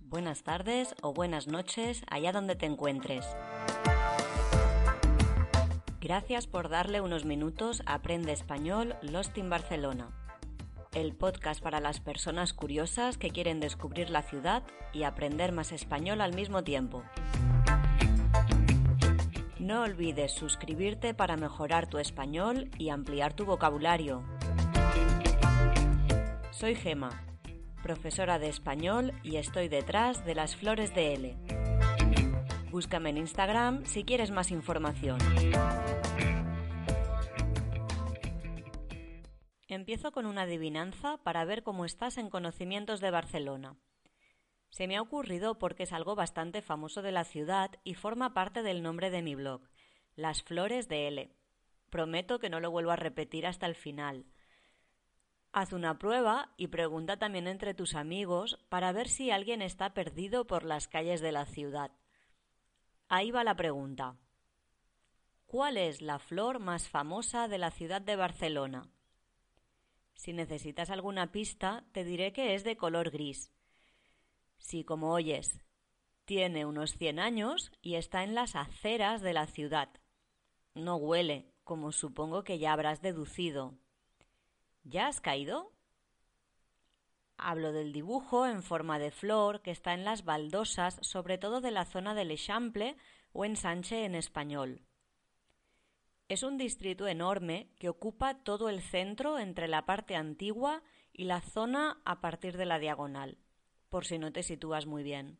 Buenas tardes o buenas noches allá donde te encuentres. Gracias por darle unos minutos a Aprende Español Lost in Barcelona, el podcast para las personas curiosas que quieren descubrir la ciudad y aprender más español al mismo tiempo. No olvides suscribirte para mejorar tu español y ampliar tu vocabulario. Soy Gema profesora de español y estoy detrás de las flores de L. Búscame en Instagram si quieres más información. Empiezo con una adivinanza para ver cómo estás en conocimientos de Barcelona. Se me ha ocurrido porque es algo bastante famoso de la ciudad y forma parte del nombre de mi blog, Las Flores de L. Prometo que no lo vuelvo a repetir hasta el final. Haz una prueba y pregunta también entre tus amigos para ver si alguien está perdido por las calles de la ciudad. Ahí va la pregunta. ¿Cuál es la flor más famosa de la ciudad de Barcelona? Si necesitas alguna pista, te diré que es de color gris. Si, como oyes, tiene unos 100 años y está en las aceras de la ciudad. No huele, como supongo que ya habrás deducido. ¿Ya has caído? Hablo del dibujo en forma de flor que está en las baldosas, sobre todo de la zona del Eixample o ensanche en español. Es un distrito enorme que ocupa todo el centro entre la parte antigua y la zona a partir de la diagonal, por si no te sitúas muy bien.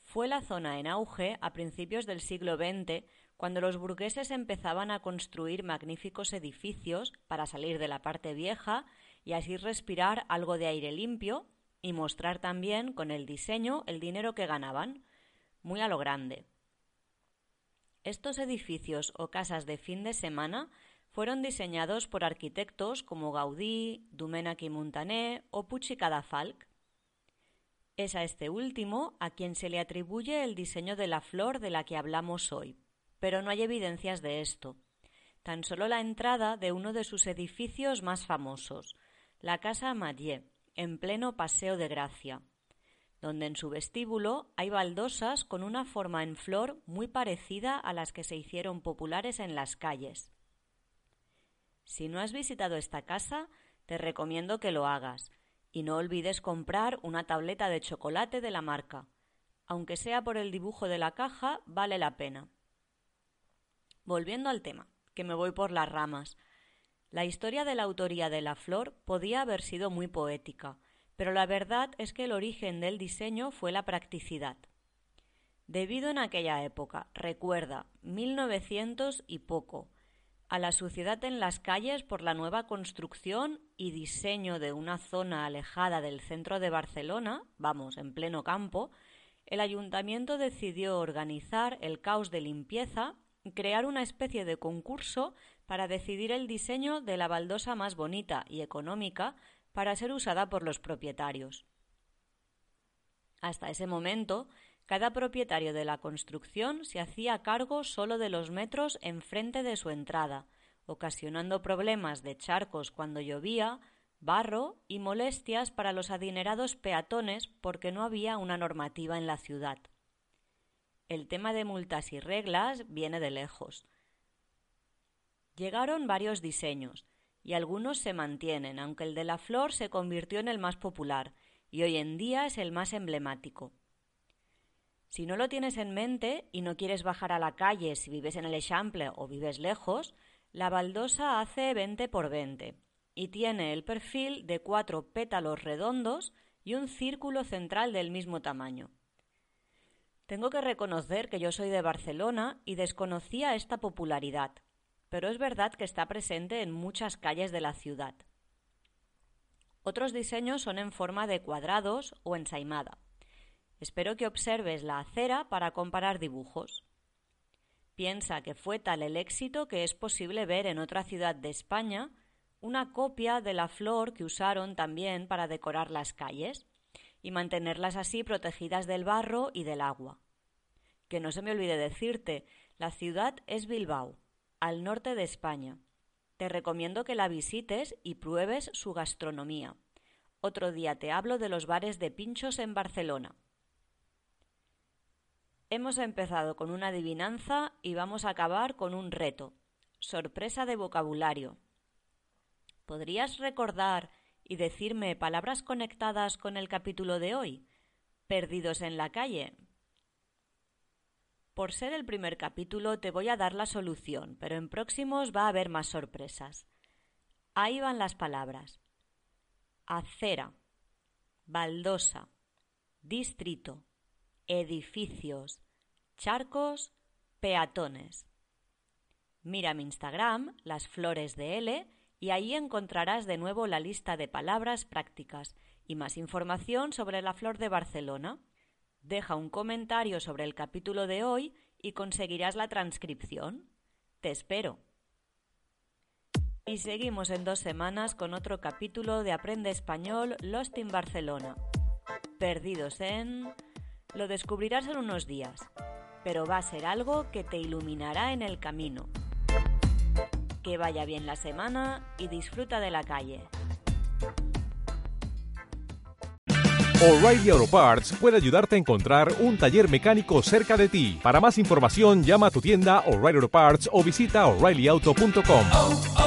Fue la zona en auge a principios del siglo XX cuando los burgueses empezaban a construir magníficos edificios para salir de la parte vieja y así respirar algo de aire limpio y mostrar también con el diseño el dinero que ganaban, muy a lo grande. Estos edificios o casas de fin de semana fueron diseñados por arquitectos como Gaudí, Domènech y Montaner o Puig i. Es a este último a quien se le atribuye el diseño de la flor de la que hablamos hoy pero no hay evidencias de esto. Tan solo la entrada de uno de sus edificios más famosos, la Casa Mathieu, en pleno Paseo de Gracia, donde en su vestíbulo hay baldosas con una forma en flor muy parecida a las que se hicieron populares en las calles. Si no has visitado esta casa, te recomiendo que lo hagas y no olvides comprar una tableta de chocolate de la marca. Aunque sea por el dibujo de la caja, vale la pena. Volviendo al tema, que me voy por las ramas. La historia de la autoría de la flor podía haber sido muy poética, pero la verdad es que el origen del diseño fue la practicidad. Debido en aquella época, recuerda, 1900 y poco, a la suciedad en las calles por la nueva construcción y diseño de una zona alejada del centro de Barcelona, vamos, en pleno campo, el ayuntamiento decidió organizar el caos de limpieza crear una especie de concurso para decidir el diseño de la baldosa más bonita y económica para ser usada por los propietarios. Hasta ese momento, cada propietario de la construcción se hacía cargo solo de los metros enfrente de su entrada, ocasionando problemas de charcos cuando llovía, barro y molestias para los adinerados peatones porque no había una normativa en la ciudad el tema de multas y reglas viene de lejos. Llegaron varios diseños, y algunos se mantienen, aunque el de la flor se convirtió en el más popular, y hoy en día es el más emblemático. Si no lo tienes en mente y no quieres bajar a la calle si vives en el Eixample o vives lejos, la baldosa hace 20 por 20 y tiene el perfil de cuatro pétalos redondos y un círculo central del mismo tamaño. Tengo que reconocer que yo soy de Barcelona y desconocía esta popularidad, pero es verdad que está presente en muchas calles de la ciudad, Otros diseños son en forma de cuadrados o ensaimada. Espero que observes la acera para comparar dibujos. Piensa que fue tal el éxito que es posible ver en otra ciudad de España una copia de la flor que usaron también para decorar las calles y mantenerlas así protegidas del barro y del agua. Que no se me olvide decirte, la ciudad es Bilbao, al norte de España. Te recomiendo que la visites y pruebes su gastronomía. Otro día te hablo de los bares de pinchos en Barcelona. Hemos empezado con una adivinanza y vamos a acabar con un reto. Sorpresa de vocabulario. ¿Podrías recordar y decirme palabras conectadas con el capítulo de hoy? Perdidos en la calle. Por ser el primer capítulo te voy a dar la solución, pero en próximos va a haber más sorpresas. Ahí van las palabras. Acera, baldosa, distrito, edificios, charcos, peatones. Mira mi Instagram, las flores de L, y ahí encontrarás de nuevo la lista de palabras prácticas y más información sobre la flor de Barcelona. Deja un comentario sobre el capítulo de hoy y conseguirás la transcripción. Te espero. Y seguimos en dos semanas con otro capítulo de Aprende Español Lost in Barcelona. Perdidos en... Lo descubrirás en unos días, pero va a ser algo que te iluminará en el camino. Que vaya bien la semana y disfruta de la calle. O'Reilly Auto Parts puede ayudarte a encontrar un taller mecánico cerca de ti. Para más información, llama a tu tienda O'Reilly Auto Parts o visita oreillyauto.com.